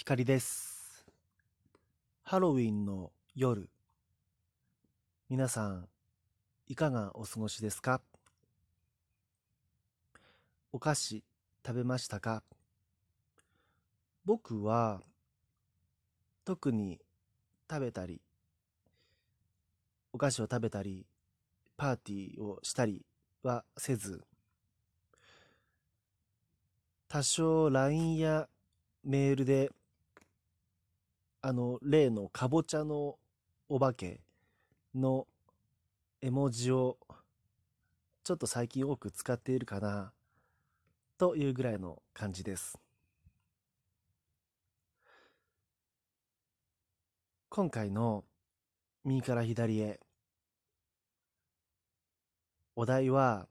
光です。ハロウィンの夜。皆さん、いかがお過ごしですか？お菓子食べましたか？僕は、特に食べたり、お菓子を食べたり、パーティーをしたりはせず、多少 LINE やメールで、あの、例のかぼちゃのお化けの絵文字をちょっと最近多く使っているかなというぐらいの感じです。今回の右から左へお題は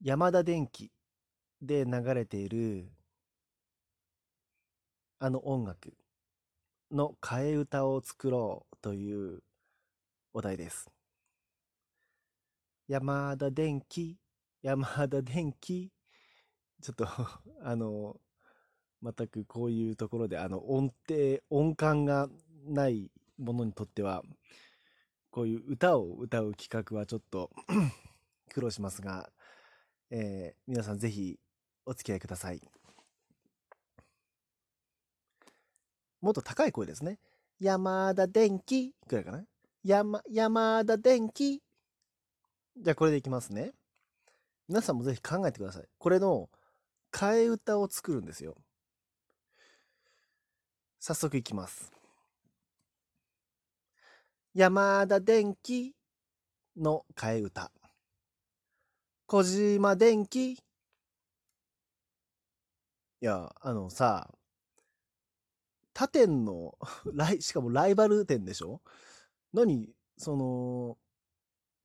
山田電機で流れているあの音楽の替え歌を作ろうというお題です。山田電機、山田電機。ちょっと あの、全くこういうところで、あの、音程、音感がないものにとっては、こういう歌を歌う企画はちょっと 苦労しますが、えー皆さんぜひお付き合いください。もっと高い声ですね。山田電機くらいかな。山、山田電機。じゃあこれでいきますね。皆さんもぜひ考えてください。これの替え歌を作るんですよ。早速いきます。山田電機の替え歌。小島電機。いや、あのさ、他店の、しかもライバル店でしょ？何、その、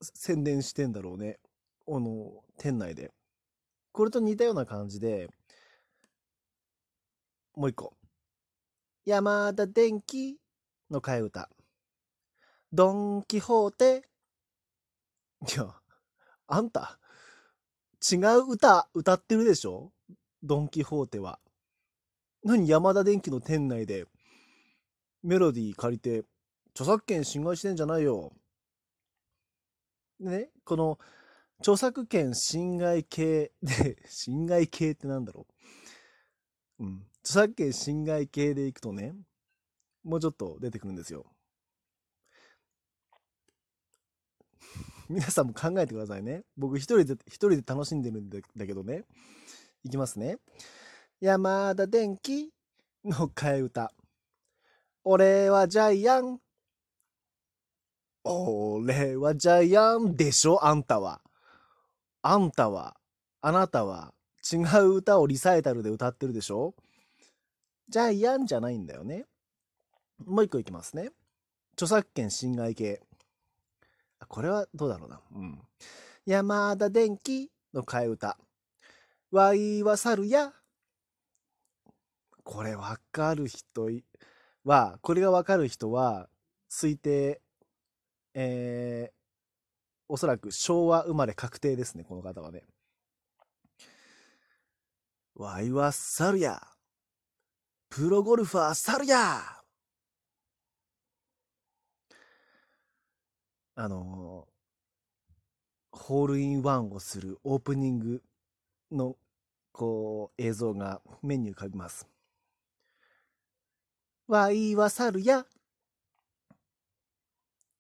宣伝してんだろうね。あの、店内で。これと似たような感じで、もう一個。山田電機の替え歌。ドン・キホーテ。いや、あんた、違う歌歌ってるでしょ？ドン・キホーテは。何山田電機の店内でメロディー借りて著作権侵害してんじゃないよ。でね、この著作権侵害系で、侵害系ってなんだろう。うん。著作権侵害系でいくとね、もうちょっと出てくるんですよ。皆さんも考えてくださいね。僕一人で、一人で楽しんでるんだだけどね。いきますね。山田電機の替え歌。俺はジャイアン。俺はジャイアンでしょあんたは。あんたは、あなたは違う歌をリサイタルで歌ってるでしょジャイアンじゃないんだよね。もう一個いきますね。著作権侵害系。これはどうだろうな。うん。山田電機の替え歌。わいは猿や。これわかる人は、これがわかる人は、推定、えー、おそらく昭和生まれ確定ですね、この方はね。わいは猿や。プロゴルファー猿や。あのーホールインワンをするオープニングの、こう、映像が目に浮かびます。わいは猿や。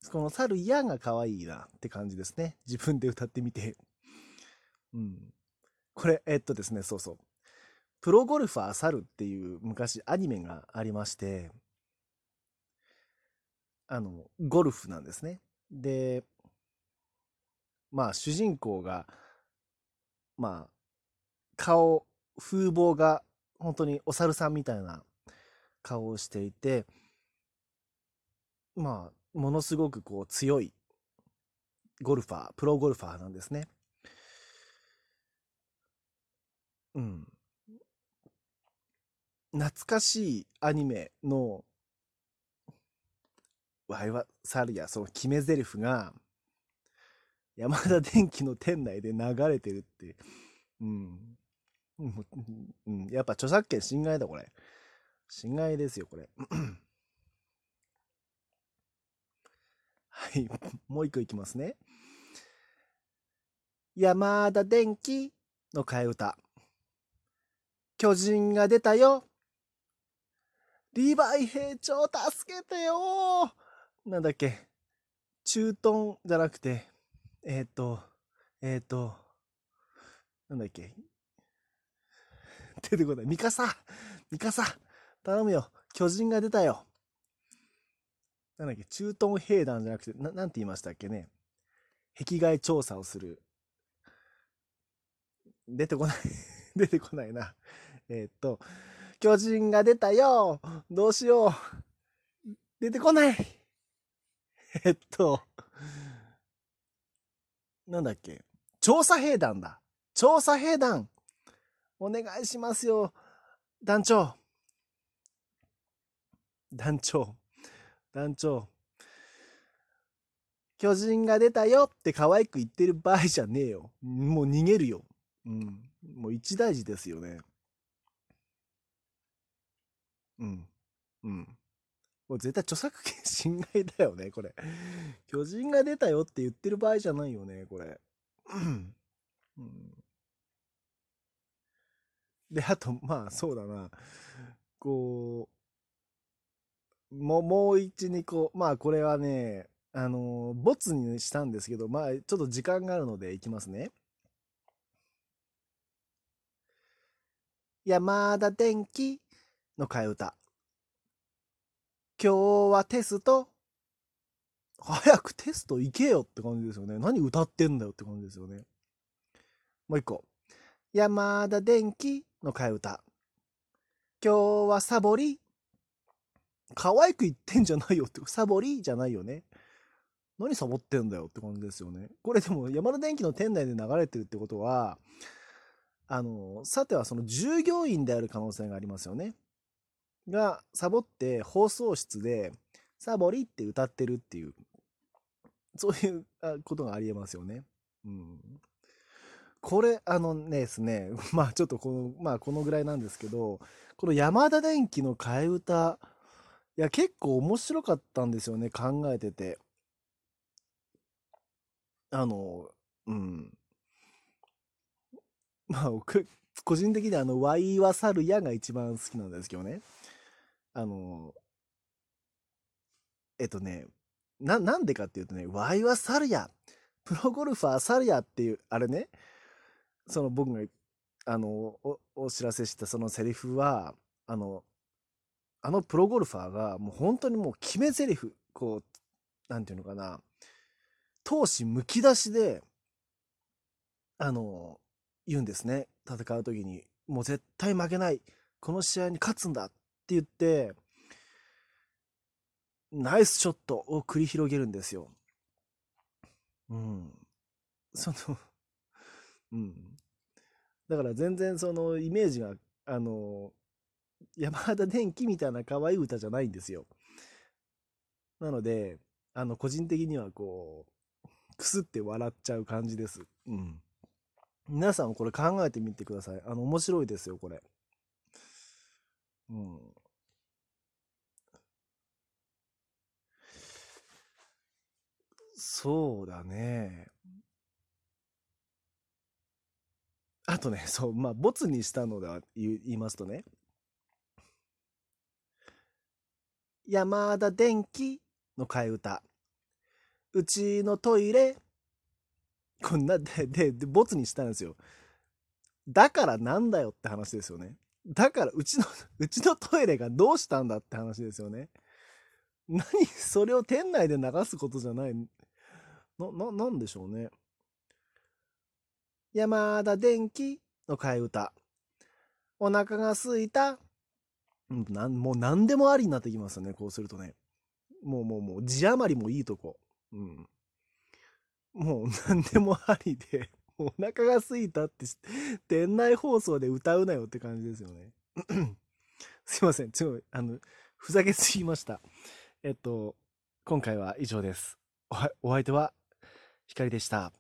この猿やが可愛いなって感じですね。自分で歌ってみて。うん。これ、えっとですね、そうそう。プロゴルファー猿っていう昔アニメがありまして、あの、ゴルフなんですね。で、まあ主人公が、まあ、顔、風貌が本当にお猿さんみたいな顔をしていて、まあ、ものすごくこう強いゴルファー、プロゴルファーなんですね。うん。懐かしいアニメの、わいは猿や、その決め台詞が、山田電機の店内で流れてるって、うん、やっぱ著作権侵害だ、これ。侵害ですよ、これ。はい、もう一個いきますね。山田電機の替え歌。巨人が出たよ。リヴァイ兵長助けてよなんだっけ。駐屯じゃなくて、えっ、ー、と、えっ、ー、と、なんだっけ。出てこない。ミカサミカサ頼むよ。巨人が出たよ。なんだっけ、駐屯兵団じゃなくて、ななんて言いましたっけね？壁外調査をする。出てこない 出てこないな。えー、っと、巨人が出たよどうしよう出てこないえっと、なんだっけ？調査兵団だ。調査兵団お願いしますよ。団長。団長。団長。巨人が出たよって可愛く言ってる場合じゃねえよ。もう逃げるよ。うん。もう一大事ですよね。うん。うん。もう絶対著作権侵害だよね、これ。巨人が出たよって言ってる場合じゃないよね、これ。うん、で、あと、まあ、そうだな。こう、もう、もう一、二個、まあ、これはね、あの、ボツにしたんですけど、まあ、ちょっと時間があるのでいきますね。山田電機の替え歌。今日はテスト。早くテスト行けよって感じですよね。何歌ってんだよって感じですよね。もう一個。山田電機の替え歌。今日はサボり。可愛く言ってんじゃないよって、サボりじゃないよね。何サボってんだよって感じですよね。これでも山田電機の店内で流れてるってことは、あの、さてはその従業員である可能性がありますよね。が、サボって放送室で、サボりって歌ってるっていう、そういうことがありえますよね。うん。これ、あのねですね、まあちょっとこの、まあこのぐらいなんですけど、この山田電機の替え歌、いや、結構面白かったんですよね、考えてて。あの、うん。まあ、僕、個人的にあの、ワイワサルヤが一番好きなんですけどね。あの、えっとね、な、なんでかっていうとね、ワイワサルヤ、プロゴルファーサルヤっていう、あれね、その僕が、あの、お、お知らせしたそのセリフは、あの、あのプロゴルファーがもう本当にもう決め台詞、こう、なんていうのかな、闘志むき出しで、あの、言うんですね。戦う時に。もう絶対負けない。この試合に勝つんだって言って、ナイスショットを繰り広げるんですよ。うん。そのうん。だから全然そのイメージが、あの、山田電機みたいな可愛い歌じゃないんですよ。なので、あの、個人的にはこう、くすって笑っちゃう感じです。うん。皆さんこれ考えてみてください。あの、面白いですよ、これ。うん。そうだね。あとね、そう、まあ、ボツにしたのでは言いますとね。山田電機の替え歌。うちのトイレこんな、で、で、で、ボツにしたんですよ。だからなんだよって話ですよね。だから、うちの、うちのトイレがどうしたんだって話ですよね。何それを店内で流すことじゃない。な、な、なんでしょうね。山田電機の替え歌。お腹が空いた。なん、もう何でもありになってきますよね。こうするとね。もうもうもう字余りもいいとこ。うん。もう何でもありで、お腹が空いたって、店内放送で歌うなよって感じですよね。すいません。ちょ、あの、ふざけすぎました。えっと、今回は以上です。お相手は、光でした。